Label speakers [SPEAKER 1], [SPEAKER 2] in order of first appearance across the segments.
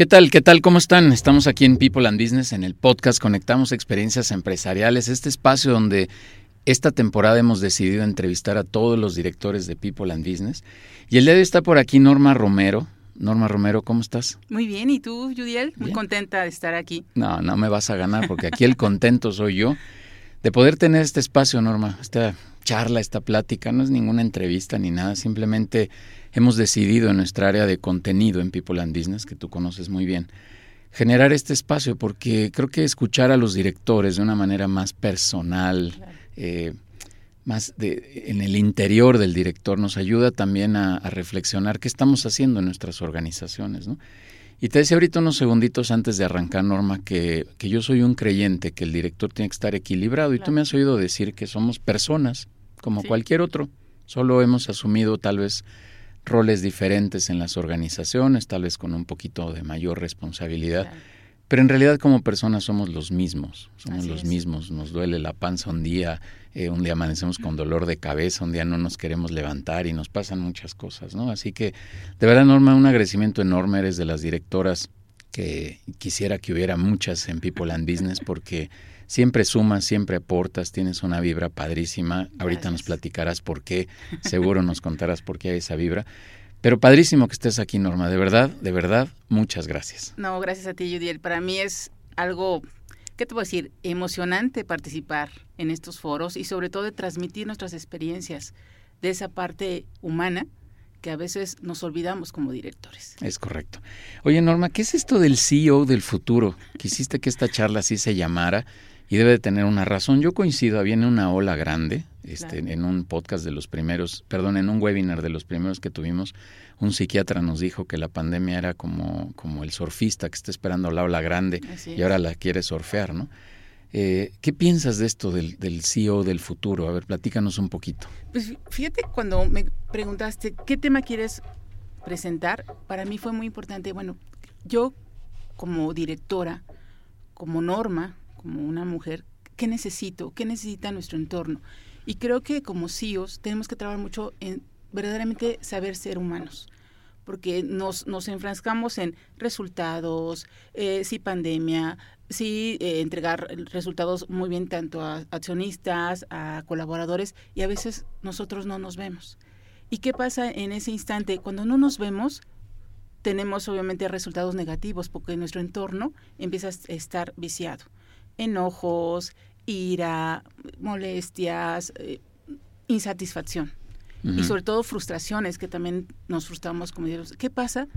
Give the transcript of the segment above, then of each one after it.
[SPEAKER 1] ¿Qué tal? ¿Qué tal? ¿Cómo están? Estamos aquí en People and Business, en el podcast Conectamos Experiencias Empresariales, este espacio donde esta temporada hemos decidido entrevistar a todos los directores de People and Business. Y el día de hoy está por aquí Norma Romero. Norma Romero, ¿cómo estás?
[SPEAKER 2] Muy bien, ¿y tú, Judiel? Muy contenta de estar aquí.
[SPEAKER 1] No, no me vas a ganar porque aquí el contento soy yo de poder tener este espacio, Norma, esta charla, esta plática. No es ninguna entrevista ni nada, simplemente hemos decidido en nuestra área de contenido en People and Business, que tú conoces muy bien, generar este espacio porque creo que escuchar a los directores de una manera más personal, eh, más de, en el interior del director, nos ayuda también a, reflexionar qué estamos haciendo en nuestras organizaciones. ¿no? Y te decía ahorita unos segunditos antes de arrancar, Norma, que, que yo soy un creyente, que el director tiene que estar equilibrado. Y tú me has oído decir que somos personas, como cualquier otro. Solo hemos asumido tal vez roles diferentes en las organizaciones, tal vez con un poquito de mayor responsabilidad. Pero en realidad como personas somos los mismos, somos los mismos. Nos duele la panza un día, eh, un día amanecemos con dolor de cabeza, un día no nos queremos levantar y nos pasan muchas cosas, ¿no? Así que de verdad, Norma, un agradecimiento enorme. Eres de las directoras que quisiera que hubiera muchas en People and Business porque siempre sumas, siempre aportas, tienes una vibra padrísima. Ahorita nos platicarás por qué, seguro nos contarás por qué hay esa vibra. Pero padrísimo que estés aquí, Norma. De verdad, de verdad, muchas gracias.
[SPEAKER 2] No, gracias a ti, Judiel. Para mí es algo, ¿qué te puedo decir? Emocionante participar en estos foros y sobre todo de transmitir nuestras experiencias de esa parte humana que a veces nos olvidamos como directores.
[SPEAKER 1] Es correcto. Oye, Norma, ¿qué es esto del CEO del futuro? Quisiste que esta charla así se llamara y debe de tener una razón. Yo coincido, viene una ola grande, este, en un podcast de los primeros, perdón, en un webinar de los primeros que tuvimos, un psiquiatra nos dijo que la pandemia era como, como el surfista que está esperando la ola grande y ahora la quiere surfear, ¿no? Eh, ¿Qué piensas de esto del, del, CEO del futuro? A ver, platícanos un poquito.
[SPEAKER 2] Pues fíjate, cuando me preguntaste qué tema quieres presentar, para mí fue muy importante. Bueno, yo como directora, como norma, como una mujer, ¿qué necesito? ¿Qué necesita nuestro entorno? Y creo que como CEOs tenemos que trabajar mucho en verdaderamente saber ser humanos porque nos, nos enfrascamos en resultados, eh, si pandemia, si eh, entregar resultados muy bien tanto a accionistas, a colaboradores, y a veces nosotros no nos vemos. ¿Y qué pasa en ese instante? Cuando no nos vemos, tenemos obviamente resultados negativos porque nuestro entorno empieza a estar viciado enojos, ira, molestias, eh, insatisfacción. Y sobre todo frustraciones, que también nos frustramos como directores. ¿Qué pasa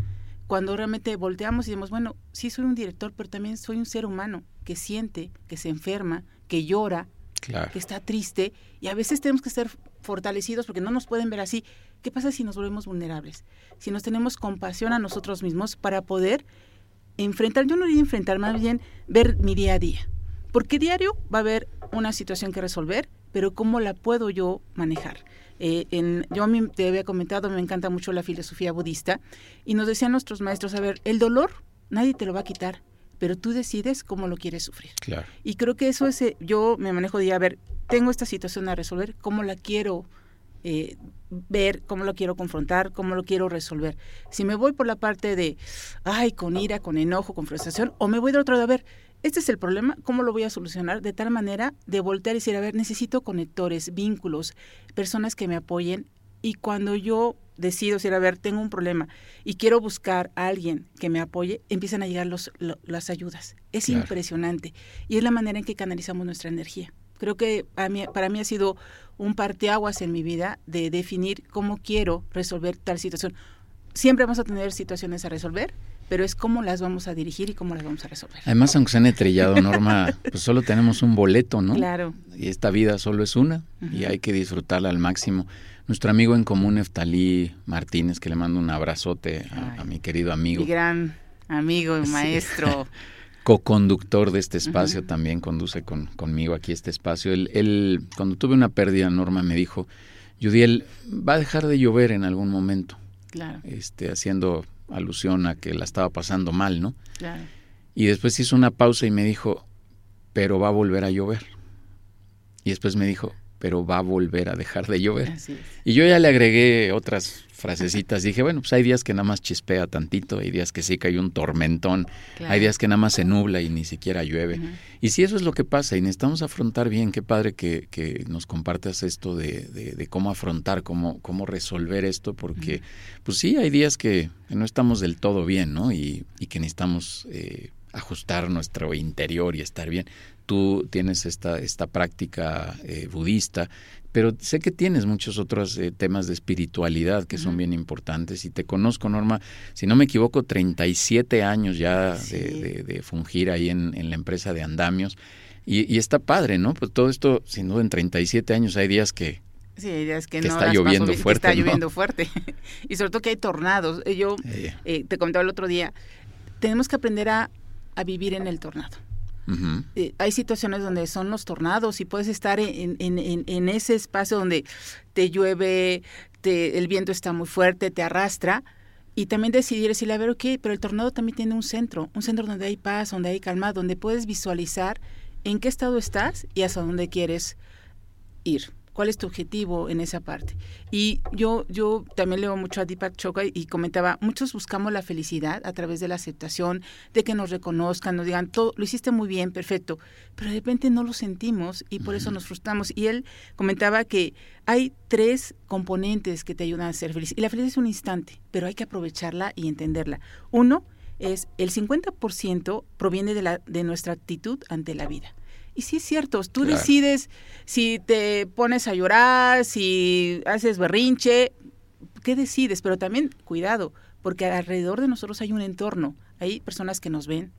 [SPEAKER 2] cuando realmente volteamos y decimos, bueno, sí soy un director, pero también soy un ser humano que siente, que se enferma, que llora, que está triste, y a veces tenemos que ser fortalecidos porque no nos pueden ver así. ¿Qué pasa si nos volvemos vulnerables? Si nos tenemos compasión a nosotros mismos para poder enfrentar, yo no diría enfrentar, más bien ver mi día a día porque diario va a haber una situación que resolver, pero ¿cómo la puedo yo manejar? Eh, en, yo a mí te había comentado, me encanta mucho la filosofía budista, y nos decían nuestros maestros, a ver, el dolor nadie te lo va a quitar, pero tú decides cómo lo quieres sufrir.
[SPEAKER 1] Claro.
[SPEAKER 2] Y creo que eso es, eh, yo me manejo de, a ver, tengo esta situación a resolver, ¿cómo la quiero eh, ver, cómo lo quiero confrontar, cómo lo quiero resolver? Si me voy por la parte de, ay, con ira, con enojo, con frustración, o me voy de otro de, a ver, este es el problema, ¿cómo lo voy a solucionar? De tal manera de voltear y decir, a ver, necesito conectores, vínculos, personas que me apoyen. Y cuando yo decido decir, a ver, tengo un problema y quiero buscar a alguien que me apoye, empiezan a llegar los, las ayudas. Es impresionante. Y es la manera en que canalizamos nuestra energía. Creo que para mí ha sido un parteaguas en mi vida de definir cómo quiero resolver tal situación. Siempre vamos a tener situaciones a resolver, pero es cómo las vamos a dirigir y cómo las vamos a resolver.
[SPEAKER 1] Además, aunque sean estrellado, Norma, pues solo tenemos un boleto, ¿no?
[SPEAKER 2] Claro.
[SPEAKER 1] Y esta vida solo es una y hay que disfrutarla al máximo. Nuestro amigo en común, Eftalí Martínez, que le mando un abrazote a, mi querido amigo.
[SPEAKER 2] Mi gran amigo y maestro.
[SPEAKER 1] co-conductor de este espacio, también conduce con, conmigo aquí este espacio. Él, él, cuando tuve una pérdida, Norma me dijo, Judiel, va a dejar de llover en algún momento.
[SPEAKER 2] Claro.
[SPEAKER 1] Este, haciendo alusión a que la estaba pasando mal, ¿no?
[SPEAKER 2] Claro.
[SPEAKER 1] Y después hizo una pausa y me dijo, pero va a volver a llover. Y después me dijo, pero va a volver a dejar de llover. Y yo ya le agregué otras frasecitas. Dije, bueno, pues hay días que nada más chispea tantito, hay días que sí que hay un tormentón,
[SPEAKER 2] Claro.
[SPEAKER 1] hay días que nada más se nubla y ni siquiera llueve. Y si eso es lo que pasa y necesitamos afrontar bien, qué padre que, que nos compartas esto de, de- de cómo afrontar, cómo, cómo resolver esto, porque pues sí, hay días que, que no estamos del todo bien, ¿no? Y, y que necesitamos eh, ajustar nuestro interior y estar bien. Tú tienes esta, esta práctica eh, budista, pero sé que tienes muchos otros eh, temas de espiritualidad que son bien importantes y te conozco, Norma, si no me equivoco, 37 años ya
[SPEAKER 2] Sí.
[SPEAKER 1] de, de- de fungir ahí en, en la empresa de andamios. Y, y está padre, ¿no? Pues todo esto, sin duda, en 37 años hay días que...
[SPEAKER 2] Sí, hay días que,
[SPEAKER 1] Que
[SPEAKER 2] no
[SPEAKER 1] está
[SPEAKER 2] paso
[SPEAKER 1] lloviendo
[SPEAKER 2] bien, que
[SPEAKER 1] fuerte,
[SPEAKER 2] está
[SPEAKER 1] ¿no?
[SPEAKER 2] lloviendo fuerte. y sobre todo que hay tornados. Eh, Yo
[SPEAKER 1] eh,
[SPEAKER 2] eh, te comentaba el otro día, tenemos que aprender a, a vivir en el tornado. Eh, hay situaciones donde son los tornados y puedes estar en, ese espacio donde te llueve, te- el viento está muy fuerte, te arrastra. Y también decidir, decirle, a ver, ok, pero el tornado también tiene un centro, un centro donde hay paz, donde hay calma, donde puedes visualizar en qué estado estás y hacia dónde quieres ir. ¿Cuál es tu objetivo en esa parte? Y yo, yo también leo mucho a Deepak Chopra y comentaba, muchos buscamos la felicidad a través de la aceptación, de que nos reconozcan, nos digan, todo, lo hiciste muy bien, perfecto, pero de repente no lo sentimos y por eso nos frustramos. Y él comentaba que hay tres componentes que te ayudan a ser feliz. Y la felicidad es un instante, pero hay que aprovecharla y entenderla. Uno es el 50% proviene de, la, de nuestra actitud ante la vida. Y sí es cierto, tú
[SPEAKER 1] Claro.
[SPEAKER 2] decides si te pones a llorar, si haces berrinche, ¿qué decides? Pero también cuidado, porque alrededor de nosotros hay un entorno, hay personas que nos ven,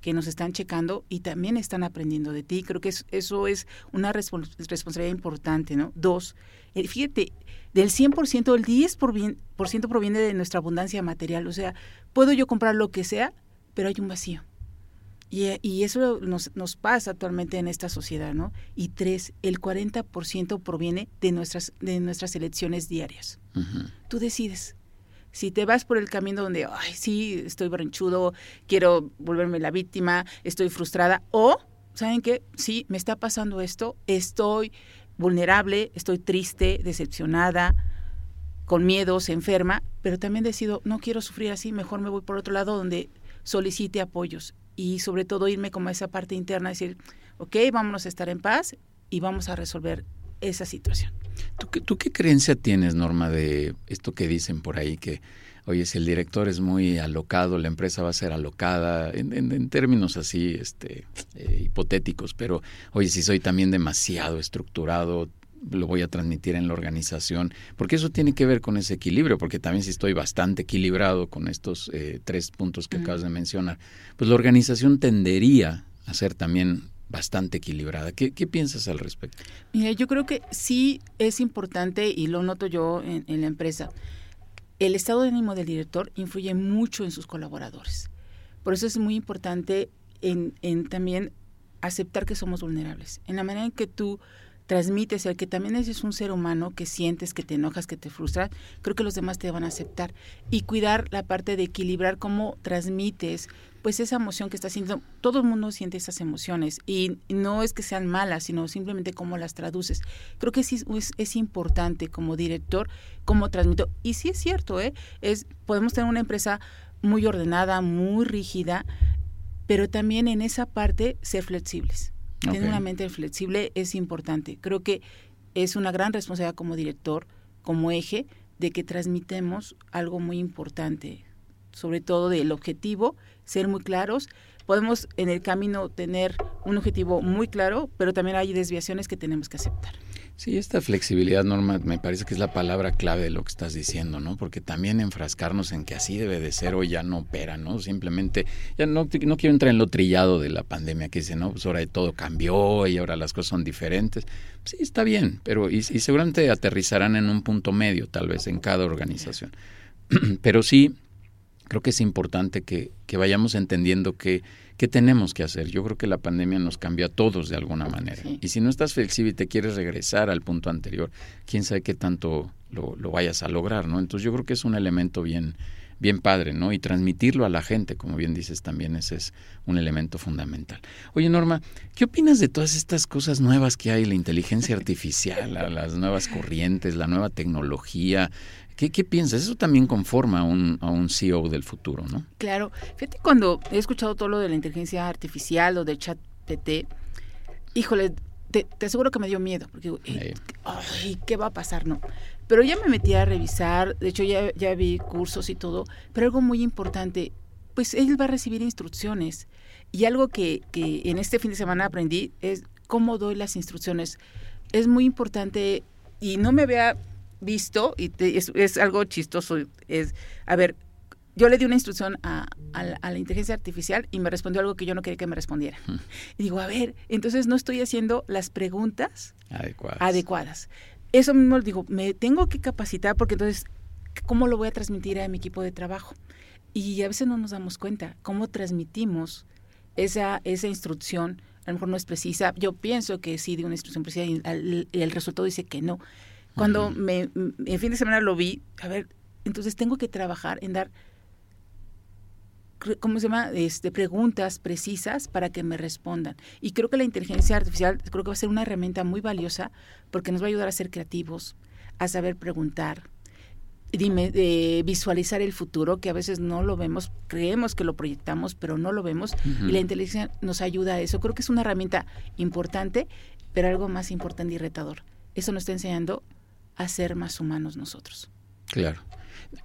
[SPEAKER 2] que nos están checando y también están aprendiendo de ti. Creo que es- eso es una respons- responsabilidad importante, ¿no? Dos, eh, fíjate, del 100%, el 10% por ciento proviene de nuestra abundancia material. O sea, puedo yo comprar lo que sea, pero hay un vacío. Y, eh, y eso nos, nos pasa actualmente en esta sociedad, ¿no? Y tres, el 40% proviene de nuestras, de nuestras elecciones diarias. Tú decides. Si te vas por el camino donde, ay, sí, estoy berrinchudo, quiero volverme la víctima, estoy frustrada, o, ¿saben qué? Sí, me está pasando esto, estoy vulnerable, estoy triste, decepcionada, con miedos, enferma, pero también decido, no quiero sufrir así, mejor me voy por otro lado donde solicite apoyos y sobre todo irme como a esa parte interna, decir, ok, vámonos a estar en paz y vamos a resolver esa situación.
[SPEAKER 1] ¿Tú, qué, ¿Tú qué creencia tienes, Norma, de esto que dicen por ahí que, oye, si el director es muy alocado, la empresa va a ser alocada, en, en- en términos así este, eh, hipotéticos, pero, oye, si soy también demasiado estructurado, lo voy a transmitir en la organización, porque eso tiene que ver con ese equilibrio, porque también si estoy bastante equilibrado con estos eh, tres puntos que acabas de mencionar, pues la organización tendería a ser también bastante equilibrada. ¿Qué, qué piensas al respecto?
[SPEAKER 2] Mira, yo creo que sí es importante, y lo noto yo en, en la empresa, el estado de ánimo del director influye mucho en sus colaboradores. Por eso es muy importante en, en también aceptar que somos vulnerables. En la manera en que tú transmites el que también eres un ser humano, que sientes, que te enojas, que te frustras, creo que los demás te van a aceptar. Y cuidar la parte de equilibrar cómo transmites pues esa emoción que estás sintiendo. Todo el mundo siente esas emociones y no es que sean malas, sino simplemente cómo las traduces. Creo que sí es, es importante como director cómo transmito. Y sí es cierto, ¿eh? es, podemos tener una empresa muy ordenada, muy rígida, pero también en esa parte ser flexibles. Tener una mente flexible es importante. Creo que es una gran responsabilidad como director, como eje, de que transmitemos algo muy importante, sobre todo del objetivo, ser muy claros. Podemos en el camino tener un objetivo muy claro, pero también hay desviaciones que tenemos que aceptar.
[SPEAKER 1] Sí, esta flexibilidad, Norma, me parece que es la palabra clave de lo que estás diciendo, ¿no? Porque también enfrascarnos en que así debe de ser hoy ya no opera, ¿no? Simplemente, ya no, no quiero entrar en lo trillado de la pandemia que dice, no, pues ahora todo cambió y ahora las cosas son diferentes. Sí, está bien, pero y, y seguramente aterrizarán en un punto medio, tal vez, en cada organización. pero sí, creo que es importante que, que vayamos entendiendo que, ¿Qué tenemos que hacer? Yo creo que la pandemia nos cambió a todos de alguna manera. Y si no estás flexible y te quieres regresar al punto anterior, quién sabe qué tanto lo, lo vayas a lograr, ¿no? Entonces yo creo que es un elemento bien, bien padre, ¿no? Y transmitirlo a la gente, como bien dices, también ese es un elemento fundamental. Oye, Norma, ¿qué opinas de todas estas cosas nuevas que hay, la inteligencia artificial, las nuevas corrientes, la nueva tecnología? ¿Qué, ¿Qué, piensas? Eso también conforma a un, a un CEO del futuro, ¿no?
[SPEAKER 2] Claro. Fíjate, cuando he escuchado todo lo de la inteligencia artificial o del chat PT, híjole, te, aseguro que me dio miedo, porque ay, ¿qué va a pasar? No. Pero ya me metí a revisar, de hecho ya, ya vi cursos y todo, pero algo muy importante, pues él va a recibir instrucciones. Y algo que, que en este fin de semana aprendí es cómo doy las instrucciones. Es muy importante, y no me había visto, y es, es, algo chistoso, es, a ver, yo le di una instrucción a, a, la, a, la, inteligencia artificial y me respondió algo que yo no quería que me respondiera. Y digo, a ver, entonces no estoy haciendo las preguntas
[SPEAKER 1] adecuadas.
[SPEAKER 2] adecuadas. Eso mismo digo, me tengo que capacitar porque entonces, ¿cómo lo voy a transmitir a mi equipo de trabajo? Y a veces no nos damos cuenta cómo transmitimos esa, esa instrucción. A lo mejor no es precisa. Yo pienso que sí de una instrucción precisa y el, el resultado dice que no. Cuando me, en fin de semana lo vi, a ver, entonces tengo que trabajar en dar ¿cómo se llama? Este, preguntas precisas para que me respondan. Y creo que la inteligencia artificial creo que va a ser una herramienta muy valiosa porque nos va a ayudar a ser creativos, a saber preguntar, dime, eh, visualizar el futuro, que a veces no lo vemos, creemos que lo proyectamos, pero no lo vemos. Uh -huh. Y la inteligencia nos ayuda a eso. Creo que es una herramienta importante, pero algo más importante y retador. Eso nos está enseñando a ser más humanos nosotros.
[SPEAKER 1] Claro.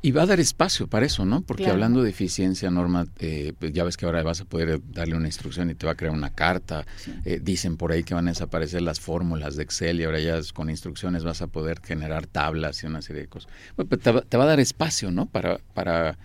[SPEAKER 1] Y va a dar espacio para eso, ¿no? Porque claro. hablando de eficiencia, Norma, eh, pues ya ves que ahora vas a poder darle una instrucción y te va a crear una carta. Sí. Eh, dicen por ahí que van a desaparecer las fórmulas de Excel y ahora ya con instrucciones vas a poder generar tablas y una serie de cosas. Bueno, te, va, te, va, a dar espacio, ¿no? Para, para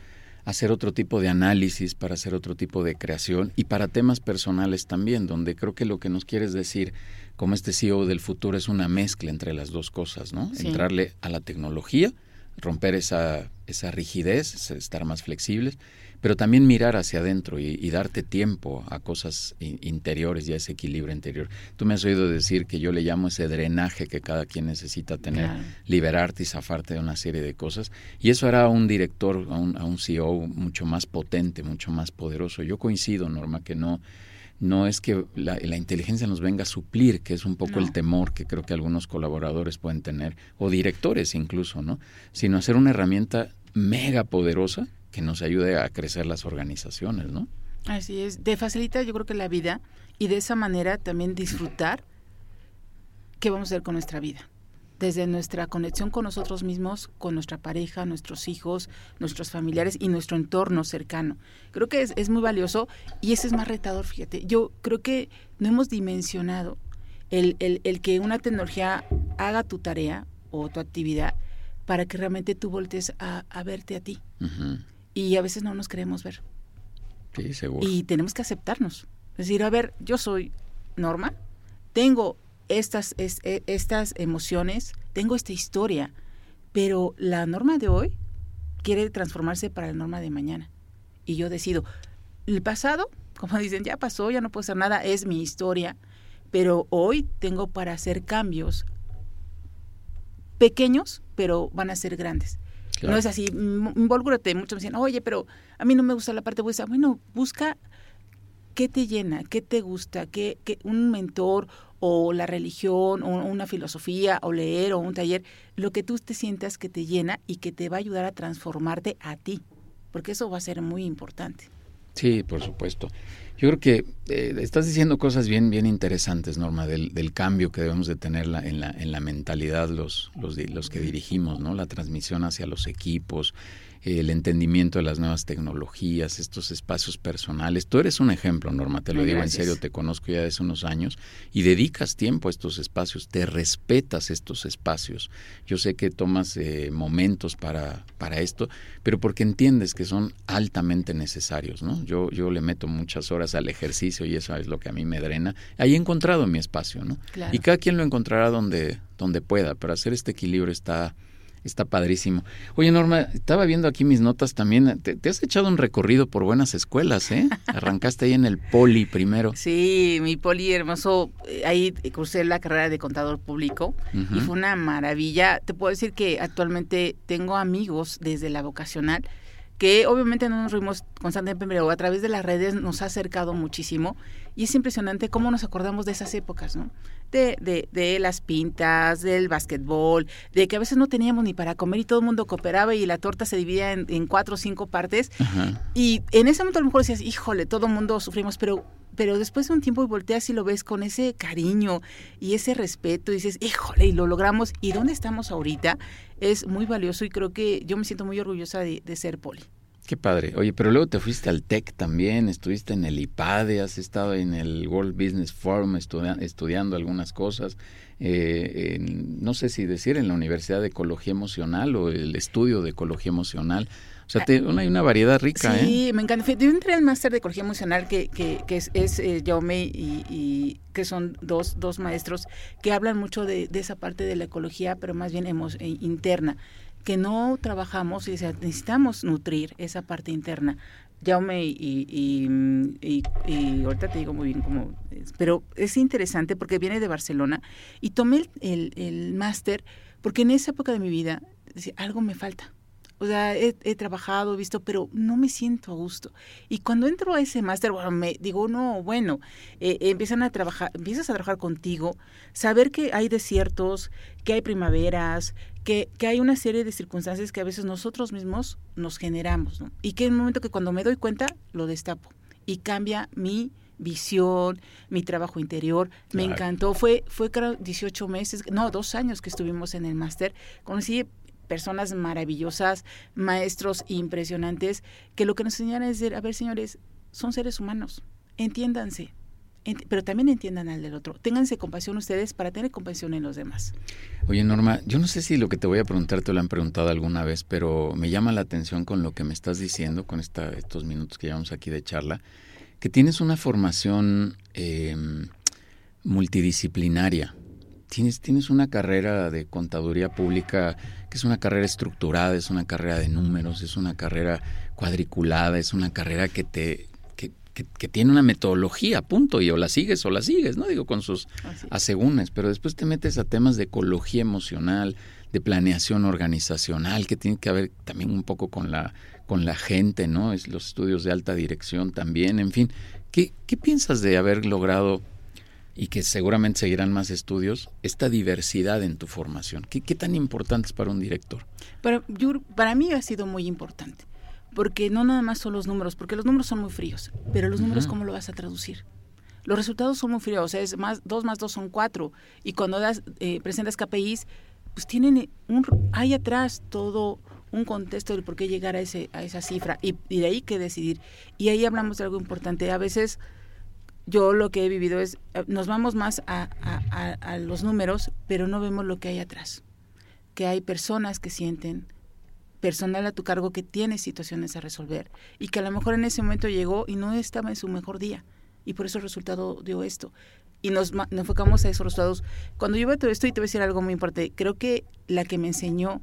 [SPEAKER 1] hacer otro tipo de análisis, para hacer otro tipo de creación y para temas personales también, donde creo que lo que nos quieres decir como este CEO del futuro es una mezcla entre las dos cosas, ¿no? Sí. Entrarle a la tecnología romper esa, esa rigidez, estar más flexibles, pero también mirar hacia adentro y, y darte tiempo a cosas interiores y a ese equilibrio interior. Tú me has oído decir que yo le llamo ese drenaje que cada quien necesita tener, claro. liberarte y zafarte de una serie de cosas, y eso hará a un director, a un, a un CEO mucho más potente, mucho más poderoso. Yo coincido, Norma, que no no es que la, la, inteligencia nos venga a suplir, que es un poco no. el temor que creo que algunos colaboradores pueden tener, o directores incluso, ¿no? Sino hacer una herramienta mega poderosa que nos ayude a crecer las organizaciones, ¿no?
[SPEAKER 2] Así es, te facilita yo creo que la vida y de esa manera también disfrutar qué vamos a hacer con nuestra vida desde nuestra conexión con nosotros mismos, con nuestra pareja, nuestros hijos, nuestros familiares y nuestro entorno cercano. Creo que es, es, muy valioso y ese es más retador, fíjate. Yo creo que no hemos dimensionado el, el, el que una tecnología haga tu tarea o tu actividad para que realmente tú voltees a, a verte a ti. Uh -huh. Y a veces no nos queremos ver.
[SPEAKER 1] Sí, seguro.
[SPEAKER 2] Y tenemos que aceptarnos. Es decir, a ver, yo soy Norma, tengo estas, es, estas emociones, tengo esta historia, pero la norma de hoy quiere transformarse para la norma de mañana. Y yo decido, el pasado, como dicen, ya pasó, ya no puedo hacer nada, es mi historia, pero hoy tengo para hacer cambios pequeños, pero van a ser grandes. Claro. No es así, involúrate. Muchos me dicen, oye, pero a mí no me gusta la parte buena. Bueno, busca qué te llena, qué te gusta, qué, qué un mentor o la religión, o una filosofía, o leer, o un taller, lo que tú te sientas que te llena y que te va a ayudar a transformarte a ti, porque eso va a ser muy importante.
[SPEAKER 1] Sí, por supuesto. Yo creo que eh, estás diciendo cosas bien, bien interesantes, Norma, del, del cambio que debemos de tener la, en, la, en la mentalidad los, los, los que dirigimos, ¿no? La transmisión hacia los equipos, el entendimiento de las nuevas tecnologías, estos espacios personales. Tú eres un ejemplo, Norma, te lo digo en serio, te conozco ya desde unos años y dedicas tiempo a estos espacios, te respetas estos espacios. Yo sé que tomas eh, momentos para, para esto, pero porque entiendes que son altamente necesarios, ¿no? Yo, yo le meto muchas horas al ejercicio y eso es lo que a mí me drena. Ahí he encontrado mi espacio, ¿no?
[SPEAKER 2] Claro.
[SPEAKER 1] Y cada quien lo encontrará donde, donde pueda, pero hacer este equilibrio está Está padrísimo. Oye, Norma, estaba viendo aquí mis notas también. Te, has echado un recorrido por buenas escuelas, ¿eh? Arrancaste ahí en el Poli primero.
[SPEAKER 2] Sí, mi Poli hermoso. Eh, ahí cursé la carrera de contador público y fue una maravilla. Te puedo decir que actualmente tengo amigos desde la vocacional que obviamente no nos reímos constantemente, pero a través de las redes nos ha acercado muchísimo y es impresionante cómo nos acordamos de esas épocas, ¿no? De, de, de las pintas, del básquetbol, de que a veces no teníamos ni para comer y todo el mundo cooperaba y la torta se dividía en, cuatro o cinco partes. Y en ese momento a lo mejor decías, híjole, todo el mundo sufrimos, pero pero después de un tiempo y volteas y lo ves con ese cariño y ese respeto y dices, híjole, y lo logramos. ¿Y dónde estamos ahorita? Es muy valioso y creo que yo me siento muy orgullosa de, ser poli.
[SPEAKER 1] Qué padre. Oye, pero luego te fuiste al TEC también, estuviste en el IPADE, has estado en el World Business Forum estudiando algunas cosas. Eh, no sé si decir en la Universidad de Ecología Emocional o el estudio de Ecología Emocional. O sea, hay una variedad rica,
[SPEAKER 2] sí,
[SPEAKER 1] ¿eh?
[SPEAKER 2] me encanta. Yo entré al máster de ecología emocional que, que, que es, es eh, Jaume y, que son dos, dos maestros que hablan mucho de, esa parte de la ecología, pero más bien hemos, eh, interna, que no trabajamos y necesitamos nutrir esa parte interna. Jaume y, y, y, ahorita te digo muy bien cómo pero es interesante porque viene de Barcelona y tomé el, el, el máster porque en esa época de mi vida decía, algo me falta o sea, he, trabajado, he visto, pero no me siento a gusto. Y cuando entro a ese máster, bueno, me digo, no, bueno, eh, empiezan a trabajar, empiezas a trabajar contigo, saber que hay desiertos, que hay primaveras, que, que hay una serie de circunstancias que a veces nosotros mismos nos generamos, ¿no? Y que en el momento que cuando me doy cuenta, lo destapo y cambia mi visión, mi trabajo interior. Me encantó. Fue, fue creo 18 meses, no, dos años que estuvimos en el máster. Conocí personas maravillosas, maestros impresionantes, que lo que nos enseñan es decir, a ver señores, son seres humanos, entiéndanse, pero también entiendan al del otro. Ténganse compasión ustedes para tener compasión en los demás.
[SPEAKER 1] Oye, Norma, yo no sé si lo que te voy a preguntar te lo han preguntado alguna vez, pero me llama la atención con lo que me estás diciendo, con esta, estos minutos que llevamos aquí de charla, que tienes una formación em, multidisciplinaria. Tienes, tienes una carrera de contaduría pública que es una carrera estructurada, es una carrera de números, es una carrera cuadriculada, es una carrera que te que, tiene una metodología, punto, y o la sigues o la sigues, ¿no? Digo, con sus asegúnes, pero después te metes a temas de ecología emocional, de planeación organizacional, que tiene que ver también un poco con la, con la gente, ¿no? Es los estudios de alta dirección también, en fin. ¿Qué, qué piensas de haber logrado y que seguramente seguirán más estudios, esta diversidad en tu formación? ¿Qué, tan importante es para un director?
[SPEAKER 2] Para, para mí ha sido muy importante, porque no nada más son los números, porque los números son muy fríos, pero los números, ¿cómo lo vas a traducir? Los resultados son muy fríos, o sea, es más, dos más dos son cuatro, y cuando das, eh, presentas KPIs, pues tienen un, hay atrás todo un contexto del por qué llegar a, ese, a esa cifra, y, y de ahí que decidir. Y ahí hablamos de algo importante, a veces yo lo que he vivido es, eh, nos vamos más a, los números, pero no vemos lo que hay atrás. Que hay personas que sienten, personal a tu cargo que tiene situaciones a resolver y que a lo mejor en ese momento llegó y no estaba en su mejor día y por eso el resultado dio esto. Y nos, nos enfocamos a esos resultados. Cuando yo veo todo esto, y te voy a decir algo muy importante, creo que la que me enseñó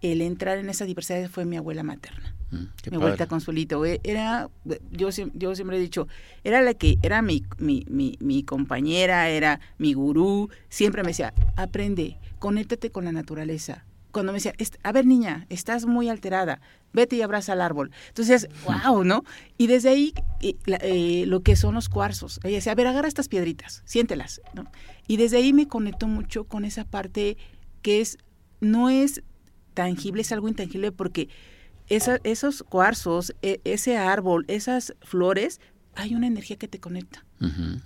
[SPEAKER 2] el entrar en esa diversidad fue mi abuela materna. Mm, mi abuelita Consuelito. Eh, era, yo, yo siempre he dicho, era la que, era mi, mi, mi, mi compañera, era mi gurú. Siempre me decía, aprende, conéctate con la naturaleza. Cuando me decía, a ver niña, estás muy alterada, vete y abraza al árbol. Entonces, wow, ¿no? Y desde ahí, eh, lo que son los cuarzos. Ella decía, a ver, agarra estas piedritas, siéntelas, ¿no? Y desde ahí me conectó mucho con esa parte que es, no es tangible, es algo intangible porque esos cuarzos, e, ese árbol, esas flores, hay una energía que te conecta,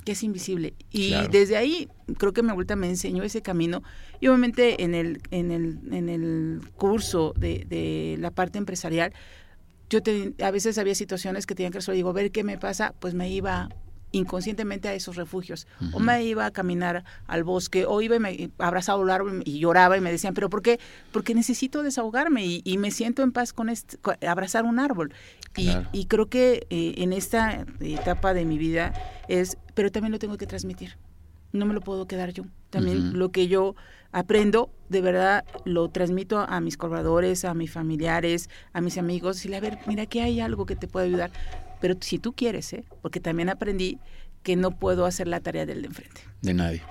[SPEAKER 2] que es invisible. Y desde ahí creo que mi abuelita me enseñó ese camino. Y obviamente en el, en el, en el curso de, de la parte empresarial, yo a veces había situaciones que tenía que resolver. Digo, a ver qué me pasa, pues me iba inconscientemente a esos refugios. O me iba a caminar al bosque, o iba y me abrazaba un árbol y lloraba y me decían, ¿pero por qué? Porque necesito desahogarme y, me siento en paz con, este, abrazar un árbol. Y, creo que eh, en esta etapa de mi vida es, pero también lo tengo que transmitir. No me lo puedo quedar yo También lo que yo aprendo, de verdad, lo transmito a mis colaboradores, a mis familiares, a mis amigos, y a ver, mira, aquí hay algo que te puede ayudar. Pero si tú quieres, ¿eh? Porque también aprendí que no puedo hacer la tarea del de enfrente.
[SPEAKER 1] De nadie.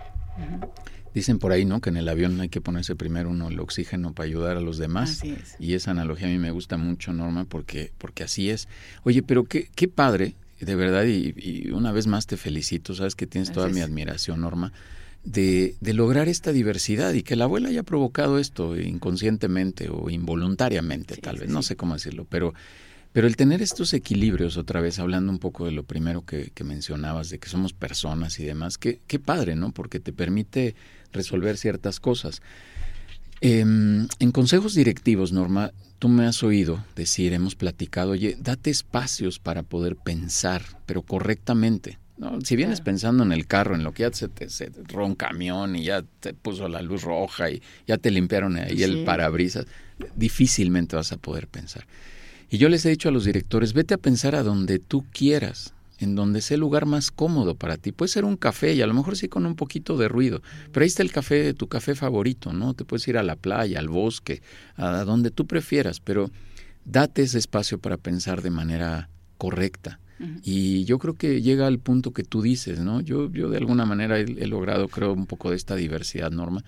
[SPEAKER 1] Dicen por ahí, ¿no? Que en el avión hay que ponerse primero uno el oxígeno para ayudar a los demás. Y esa analogía a mí me gusta mucho, Norma, porque, porque así es. Oye, pero qué, qué padre, de verdad, y, una vez más te felicito, sabes que tienes toda mi admiración, Norma, de, de, lograr esta diversidad y que la abuela haya provocado esto inconscientemente o involuntariamente, tal vez, no sé cómo decirlo, pero pero el tener estos equilibrios, otra vez hablando un poco de lo primero que, mencionabas, de que somos personas y demás, qué, qué padre, ¿no? Porque te permite resolver ciertas cosas. Em, en consejos directivos, Norma, tú me has oído decir, hemos platicado, oye, date espacios para poder pensar, pero correctamente. ¿no? Si vienes pensando en el carro, en lo que ya se te se un camión y ya te puso la luz roja y ya te limpiaron ahí el parabrisas, difícilmente vas a poder pensar. Y yo les he dicho a los directores, vete a pensar a donde tú quieras, en donde sea el lugar más cómodo para ti. Puede ser un café y a lo mejor sí con un poquito de ruido, pero ahí está el café, tu café favorito, ¿no? Te puedes ir a la playa, al bosque, a donde tú prefieras, pero date ese espacio para pensar de manera correcta. Y yo creo que llega al punto que tú dices, ¿no? Yo, yo de alguna manera he, he logrado, creo, un poco de esta diversidad, Norma.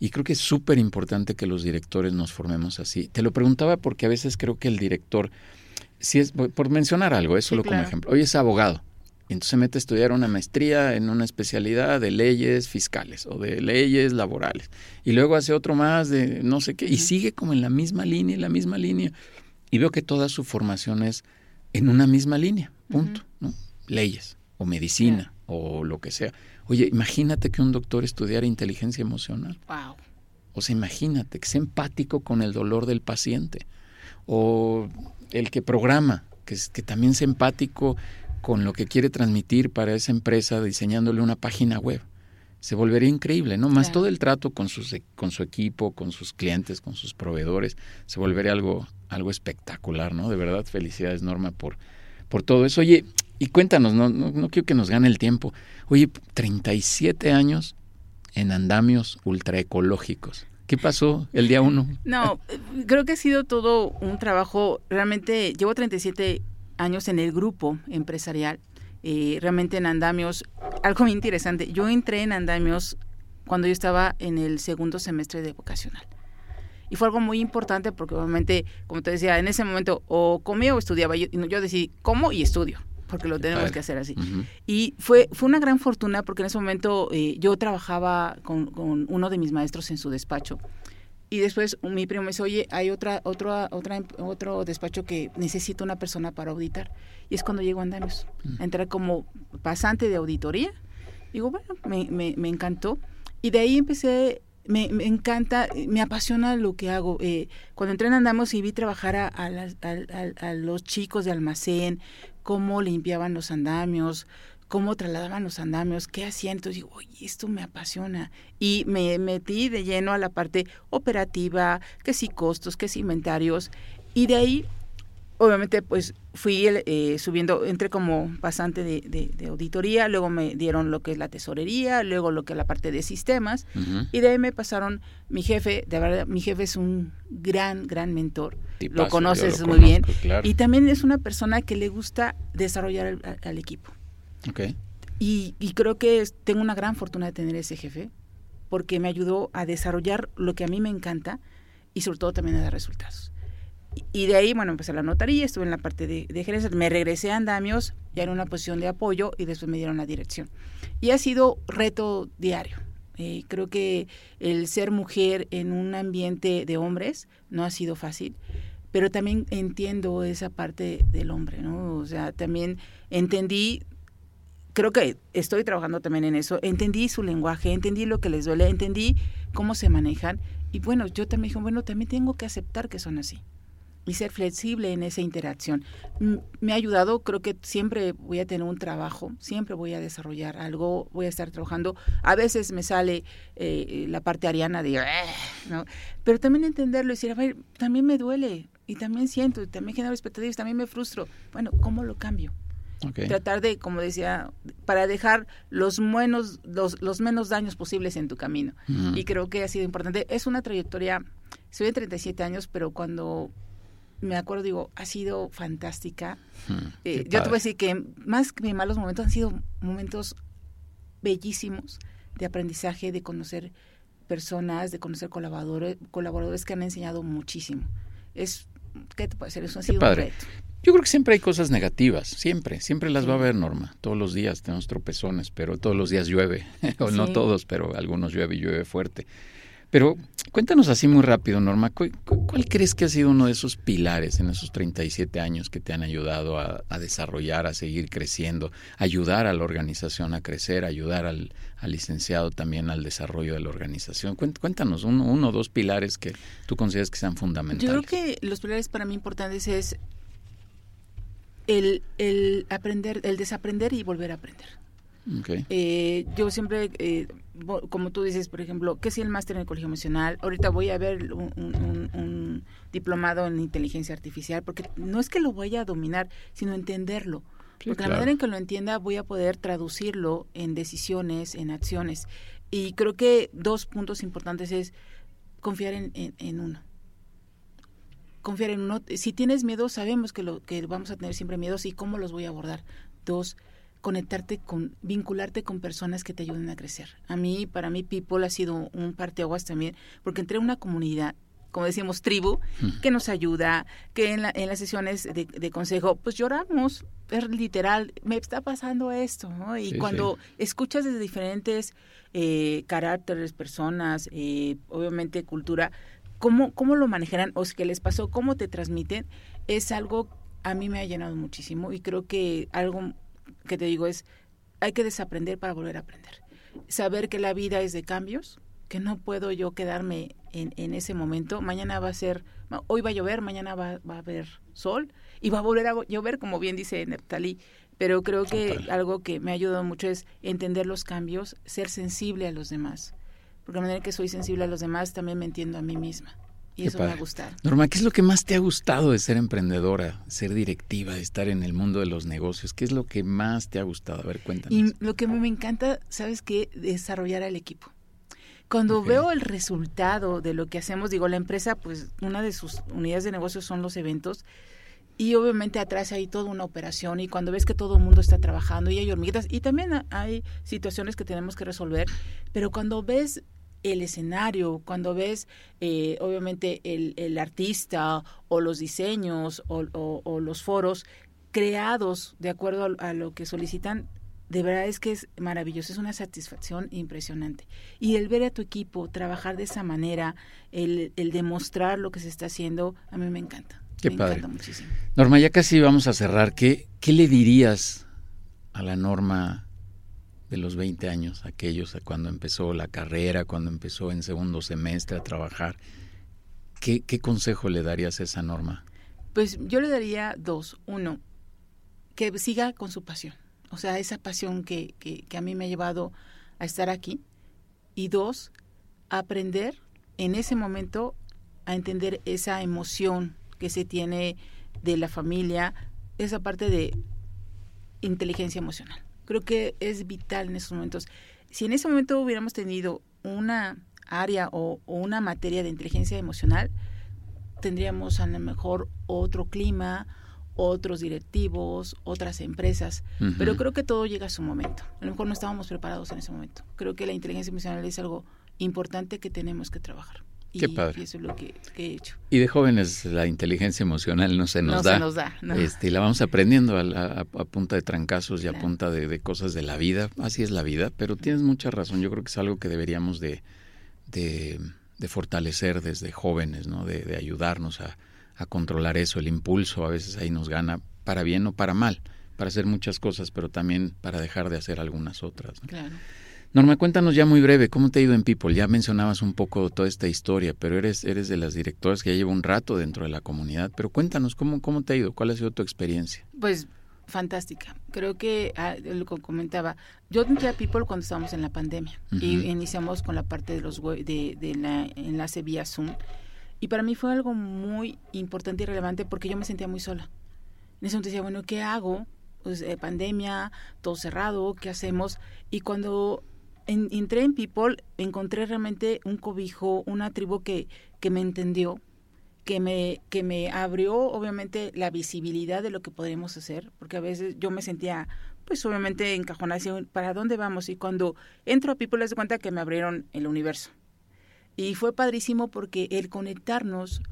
[SPEAKER 1] Y creo que es súper importante que los directores nos formemos así. Te lo preguntaba porque a veces creo que el director, si es, por mencionar algo, es solo como ejemplo, hoy es abogado, y entonces se mete a estudiar una maestría en una especialidad de leyes fiscales o de leyes laborales. Y luego hace otro más de no sé qué, y sigue como en la misma línea, en la misma línea. Y veo que toda su formación es en una misma línea, punto, ¿no? Leyes o medicina o lo que sea. Oye, imagínate que un doctor estudiara inteligencia emocional.
[SPEAKER 2] Wow.
[SPEAKER 1] O sea, imagínate que sea empático con el dolor del paciente. O el que programa, que, que también sea empático con lo que quiere transmitir para esa empresa diseñándole una página web. Se volvería increíble, ¿no? Más todo el trato con, sus, con su equipo, con sus clientes, con sus proveedores, se volvería algo, algo espectacular, ¿no? De verdad, felicidades, Norma, por, por todo eso. Oye, y cuéntanos, no, no, quiero que nos gane el tiempo. Oye, 37 años en andamios ultraecológicos. ¿Qué pasó el día uno?
[SPEAKER 2] No, creo que ha sido todo un trabajo. Realmente llevo 37 años en el grupo empresarial. Eh, realmente en andamios, algo muy interesante. Yo entré en andamios cuando yo estaba en el segundo semestre de vocacional. Y fue algo muy importante porque obviamente, como te decía, en ese momento o comía o estudiaba. Yo, yo decidí, como y estudio porque lo tenemos que hacer así. Y fue, fue una gran fortuna porque en ese momento eh, yo trabajaba con, uno de mis maestros en su despacho. Y después mi primo me dice, oye, hay otra, otra, otra, otro despacho que necesita una persona para auditar. Y es cuando llego a Andamios. Entré como pasante de auditoría. Digo, bueno, me, me, me encantó. Y de ahí empecé me, me, encanta, me apasiona lo que hago. Eh, cuando entré en Andamos y vi trabajar a, a, a, a, los chicos de almacén, cómo limpiaban los andamios, cómo trasladaban los andamios, qué hacían. Entonces digo, esto me apasiona. Y me metí de lleno a la parte operativa, que sí costos, que sí inventarios. Y de ahí obviamente pues fui eh, subiendo, entré como pasante de, auditoría, luego me dieron lo que es la tesorería, luego lo que es la parte de sistemas, y de ahí me pasaron mi jefe, de verdad, mi jefe es un gran, gran mentor, lo conoces muy bien, y también es una persona que le gusta desarrollar al, equipo.
[SPEAKER 1] Okay.
[SPEAKER 2] Y, y creo que tengo una gran fortuna de tener ese jefe, porque me ayudó a desarrollar lo que a mí me encanta y sobre todo también a dar resultados. Y de ahí, bueno, empecé la notaría, estuve en la parte de, de gerencia, me regresé a Andamios, ya en una posición de apoyo y después me dieron la dirección. Y ha sido reto diario. Eh, creo que el ser mujer en un ambiente de hombres no ha sido fácil, pero también entiendo esa parte del hombre, ¿no? O sea, también entendí, creo que estoy trabajando también en eso, entendí su lenguaje, entendí lo que les duele, entendí cómo se manejan y bueno, yo también dije, bueno, también tengo que aceptar que son así y ser flexible en esa interacción. Me ha ayudado, creo que siempre voy a tener un trabajo, siempre voy a desarrollar algo, voy a estar trabajando. A veces me sale eh, la parte ariana de, ¿no? pero también entenderlo y decir, a ver, también me duele y también siento, y también genero expectativas, también me frustro. Bueno, ¿cómo lo cambio? Tratar de, como decía, para dejar los menos, los, los menos daños posibles en tu camino. Y creo que ha sido importante. Es una trayectoria, soy de 37 años, pero cuando me acuerdo, digo, ha sido fantástica. Eh, yo te voy a decir que más que malos momentos han sido momentos bellísimos de aprendizaje, de conocer personas, de conocer colaboradores, colaboradores que han enseñado muchísimo. Es, ¿qué te puede ser? Eso ha sido un reto.
[SPEAKER 1] Yo creo que siempre hay cosas negativas, siempre, siempre las va a haber, Norma. Todos los días tenemos tropezones, pero todos los días llueve, o no todos, pero algunos llueve y llueve fuerte. Pero cuéntanos así muy rápido, Norma, ¿cuál, crees que ha sido uno de esos pilares en esos 37 años que te han ayudado a, desarrollar, a seguir creciendo, ayudar a la organización a crecer, ayudar al, licenciado también al desarrollo de la organización? Cuéntanos uno, uno o dos pilares que tú consideras que sean fundamentales.
[SPEAKER 2] Yo creo que los pilares para mí importantes es el, el aprender, el desaprender y volver a aprender. Eh, yo siempre, eh, como tú dices, por ejemplo, ¿qué es el máster en el colegio emocional? Ahorita voy a ver un, diplomado en inteligencia artificial, porque no es que lo vaya a dominar, sino entenderlo. porque la manera en que lo entienda voy a poder traducirlo en decisiones, en acciones. Y creo que dos puntos importantes es confiar en, en uno confiar en uno. Si tienes miedo, sabemos que, lo, que vamos a tener siempre miedos y cómo los voy a abordar. Dos, conectarte con, vincularte con personas que te ayuden a crecer. A mí, para mí, People ha sido un parteaguas también, porque entré en una comunidad como decíamos, tribu, que nos ayuda, que en, en las sesiones de, consejo, pues lloramos, es literal, me está pasando esto, ¿no? Y cuando escuchas desde diferentes eh, caracteres, personas, eh, obviamente cultura, cómo, cómo lo manejarán o qué les pasó, cómo te transmiten, es algo a mí me ha llenado muchísimo y creo que algo que te digo es, hay que desaprender para volver a aprender. Saber que la vida es de cambios, que no puedo yo quedarme en, en ese momento. Mañana va a ser, hoy va a llover, mañana va, va, a haber sol y va a volver a llover, como bien dice Neptali. Pero creo que algo que me ha ayudado mucho es entender los cambios, ser sensible a los demás. Porque de manera que soy sensible a los demás, también me entiendo a mí misma. Y eso me ha gustado.
[SPEAKER 1] Norma, ¿qué es lo que más te ha gustado de ser emprendedora, ser directiva, de estar en el mundo de los negocios? ¿Qué es lo que más te ha gustado? A ver, cuéntanos.
[SPEAKER 2] Y lo que me encanta, ¿sabes qué? Desarrollar al equipo. Cuando veo el resultado de lo que hacemos, digo, la empresa, pues una de sus unidades de negocios son los eventos. Y obviamente atrás hay toda una operación y cuando ves que todo el mundo está trabajando y hay hormiguitas y también hay situaciones que tenemos que resolver, pero cuando ves el escenario, cuando ves eh, obviamente el, artista o los diseños o, los foros creados de acuerdo a, lo que solicitan, de verdad es que es maravilloso, es una satisfacción impresionante. Y el ver a tu equipo trabajar de esa manera, el, demostrar lo que se está haciendo, a mí me encanta.
[SPEAKER 1] Qué padre. Norma, ya casi vamos a cerrar. ¿Qué, ¿Qué le dirías a la Norma de los 20 años, aquellos cuando empezó la carrera, cuando empezó en segundo semestre a trabajar. ¿Qué, consejo le darías a esa norma?
[SPEAKER 2] Pues yo le daría dos. Uno, que siga con su pasión. O sea, esa pasión que, que, a mí me ha llevado a estar aquí. Y dos, aprender en ese momento a entender esa emoción que se tiene de la familia, esa parte de inteligencia emocional. Creo que es vital en esos momentos. Si en ese momento hubiéramos tenido una área o, una materia de inteligencia emocional, tendríamos a lo mejor otro clima, otros directivos, otras empresas, pero creo que todo llega a su momento. A lo mejor no estábamos preparados en ese momento. Creo que la inteligencia emocional es algo importante que tenemos que trabajar.
[SPEAKER 1] Qué padre.
[SPEAKER 2] Y eso es lo que, he hecho.
[SPEAKER 1] Y de jóvenes la inteligencia emocional no se nos
[SPEAKER 2] no
[SPEAKER 1] da.
[SPEAKER 2] Se nos da no.
[SPEAKER 1] este, la vamos aprendiendo a, punta de trancazos y a punta de, cosas de la vida. Así es la vida, pero tienes mucha razón. Yo creo que es algo que deberíamos de, de, fortalecer desde jóvenes, ¿no? de, ayudarnos a, a controlar eso. El impulso a veces ahí nos gana para bien o para mal, para hacer muchas cosas, pero también para dejar de hacer algunas otras.
[SPEAKER 2] Claro.
[SPEAKER 1] Norma, cuéntanos ya muy breve, ¿cómo te ha ido en People? Ya mencionabas un poco toda esta historia, pero eres, eres de las directoras que ya lleva un rato dentro de la comunidad, pero cuéntanos, ¿cómo, cómo te ha ido? ¿Cuál ha sido tu experiencia?
[SPEAKER 2] Pues fantástica. Creo que ah, lo que comentaba, yo entré a People cuando estábamos en la pandemia y iniciamos con la parte de los de, de la enlace vía Zoom y para mí fue algo muy importante y relevante porque yo me sentía muy sola. En ese momento decía, bueno, ¿qué hago? pues, eh, pandemia, todo cerrado, ¿qué hacemos? Y cuando entré en People, encontré realmente un cobijo, una tribu que, que me entendió, que me, que me abrió obviamente la visibilidad de lo que podemos hacer, porque a veces yo me sentía pues obviamente encajonada, ¿para dónde vamos? Y cuando entro a People les doy cuenta que me abrieron el universo. Y fue padrísimo porque el conectarnos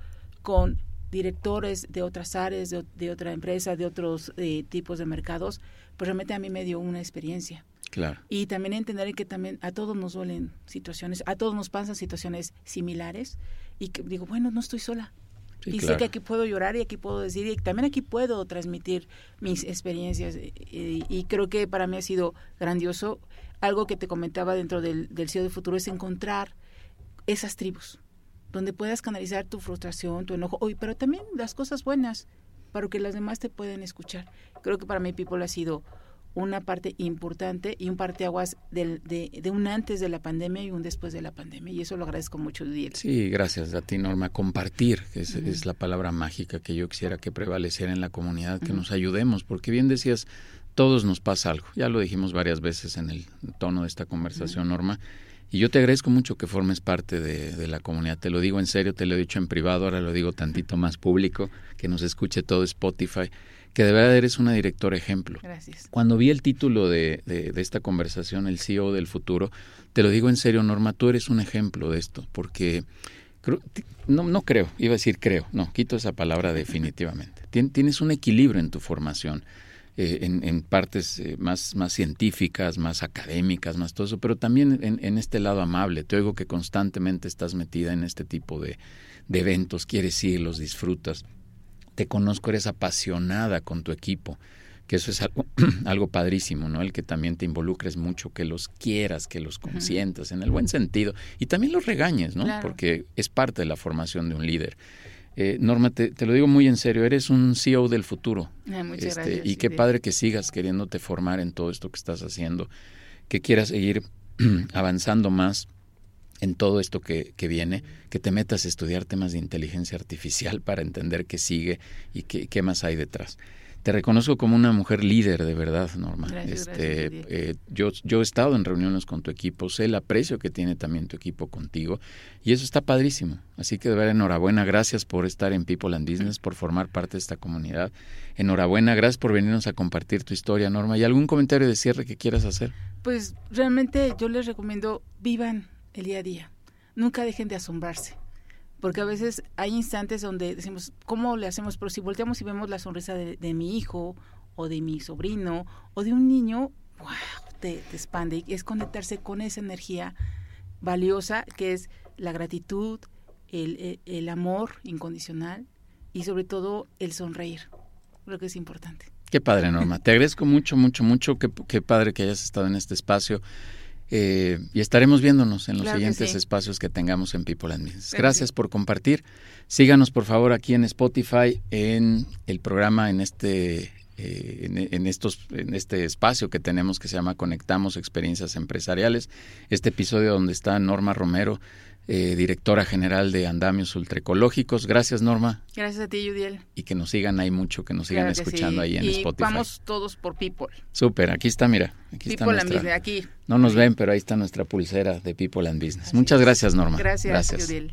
[SPEAKER 2] con directores de otras áreas, de, otra empresa, de otros eh, tipos de mercados, pues realmente a mí me dio una experiencia.
[SPEAKER 1] Claro.
[SPEAKER 2] Y también entender que también a todos nos duelen situaciones, a todos nos pasan situaciones similares y que digo, bueno, no estoy sola. y sé que aquí puedo llorar y aquí puedo decir y también aquí puedo transmitir mis experiencias y, creo que para mí ha sido grandioso. Algo que te comentaba dentro del, del CEO de Futuro es encontrar esas tribus donde puedas canalizar tu frustración, tu enojo, hoy, pero también las cosas buenas para que las demás te puedan escuchar. Creo que para mí People ha sido una parte importante y un parteaguas de, de, un antes de la pandemia y un después de la pandemia. Y eso lo agradezco mucho, Didier.
[SPEAKER 1] Sí, gracias a ti, Norma. Compartir, que es, la palabra mágica que yo quisiera que prevaleciera en la comunidad, que nos ayudemos, porque bien decías, todos nos pasa algo. Ya lo dijimos varias veces en el tono de esta conversación, Norma. Y yo te agradezco mucho que formes parte de, la comunidad. Te lo digo en serio, te lo he dicho en privado, ahora lo digo tantito más público, que nos escuche todo Spotify, que de verdad eres una directora ejemplo.
[SPEAKER 2] Gracias.
[SPEAKER 1] Cuando vi el título de, de, esta conversación, el CEO del futuro, te lo digo en serio, Norma, tú eres un ejemplo de esto, porque no, no creo, iba a decir creo, no, quito esa palabra definitivamente. Tienes un equilibrio en tu formación eh, en, partes eh, más, más científicas, más académicas, más todo eso, pero también en, este lado amable. Te oigo que constantemente estás metida en este tipo de, eventos, quieres ir, los disfrutas. Te conozco, eres apasionada con tu equipo que eso es algo, algo padrísimo, ¿no? El que también te involucres mucho, que los quieras, que los consientas en el buen sentido y también los regañes, ¿no? Porque es parte de la formación de un líder. Eh, Norma, te, lo digo muy en serio, eres un CEO del futuro.
[SPEAKER 2] Ah, este,
[SPEAKER 1] y qué padre que sigas queriéndote formar en todo esto que estás haciendo, que quieras seguir avanzando más en todo esto que, que, viene, que te metas a estudiar temas de inteligencia artificial para entender qué sigue y qué, qué más hay detrás. Te reconozco como una mujer líder, de verdad, Norma. este, eh, yo, yo he estado en reuniones con tu equipo, sé el aprecio que tiene también tu equipo contigo y eso está padrísimo. Así que de verdad, enhorabuena, gracias por estar en People and Business, por formar parte de esta comunidad. Enhorabuena, gracias por venirnos a compartir tu historia, Norma. ¿Y algún comentario de cierre que quieras hacer?
[SPEAKER 2] Pues realmente yo les recomiendo, vivan el día a día. Nunca dejen de asombrarse porque a veces hay instantes donde decimos, ¿cómo le hacemos? Pero si volteamos y vemos la sonrisa de, mi hijo o de mi sobrino o de un niño, wow, te, expande. Y es conectarse con esa energía valiosa que es la gratitud, el, el, amor incondicional y sobre todo el sonreír. Creo que es importante.
[SPEAKER 1] Qué padre, Norma. Te agradezco mucho, mucho, mucho. Qué, qué padre que hayas estado en este espacio. Eh, y estaremos viéndonos en los siguientes espacios que tengamos en People and Business. Gracias por compartir. Síganos por favor aquí en Spotify en el programa en este eh, en, estos en este espacio que tenemos que se llama Conectamos experiencias empresariales. Este episodio donde está Norma Romero eh, directora general de Andamios Ultraecológicos. Gracias, Norma.
[SPEAKER 2] Gracias a ti, Judiel.
[SPEAKER 1] Y que nos sigan ahí mucho, que nos sigan escuchando ahí en y
[SPEAKER 2] Vamos todos por People.
[SPEAKER 1] Súper, aquí está, mira. Aquí
[SPEAKER 2] People and Business, aquí.
[SPEAKER 1] No nos ven, pero ahí está nuestra pulsera de People and Business. Muchas gracias, Norma.
[SPEAKER 2] Gracias, gracias.